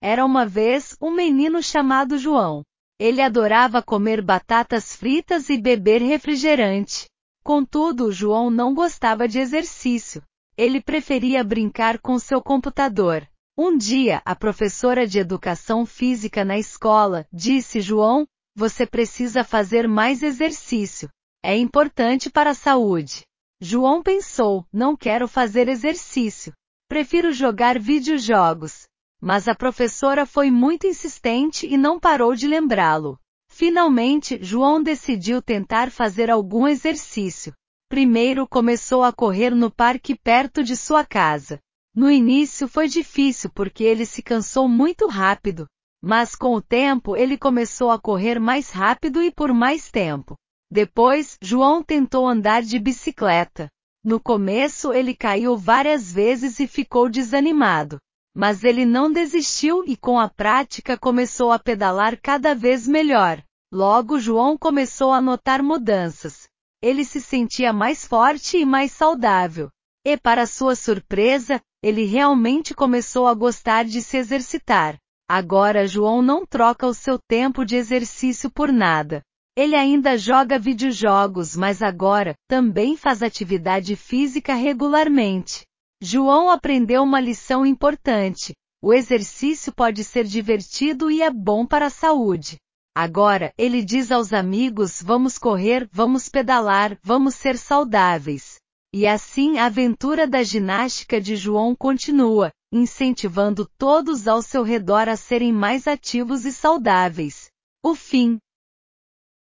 Era uma vez um menino chamado João. Ele adorava comer batatas fritas e beber refrigerante. Contudo, João não gostava de exercício. Ele preferia brincar com seu computador. Um dia, a professora de educação física na escola disse: João, você precisa fazer mais exercício. É importante para a saúde. João pensou: não quero fazer exercício. Prefiro jogar videojogos. Mas a professora foi muito insistente e não parou de lembrá-lo. Finalmente, João decidiu tentar fazer algum exercício. Primeiro começou a correr no parque perto de sua casa. No início foi difícil porque ele se cansou muito rápido. Mas com o tempo ele começou a correr mais rápido e por mais tempo. Depois, João tentou andar de bicicleta. No começo ele caiu várias vezes e ficou desanimado. Mas ele não desistiu e com a prática começou a pedalar cada vez melhor. Logo João começou a notar mudanças. Ele se sentia mais forte e mais saudável. E para sua surpresa, ele realmente começou a gostar de se exercitar. Agora João não troca o seu tempo de exercício por nada. Ele ainda joga videojogos, mas agora também faz atividade física regularmente. João aprendeu uma lição importante. O exercício pode ser divertido e é bom para a saúde. Agora, ele diz aos amigos: vamos correr, vamos pedalar, vamos ser saudáveis. E assim a aventura da ginástica de João continua, incentivando todos ao seu redor a serem mais ativos e saudáveis. O fim.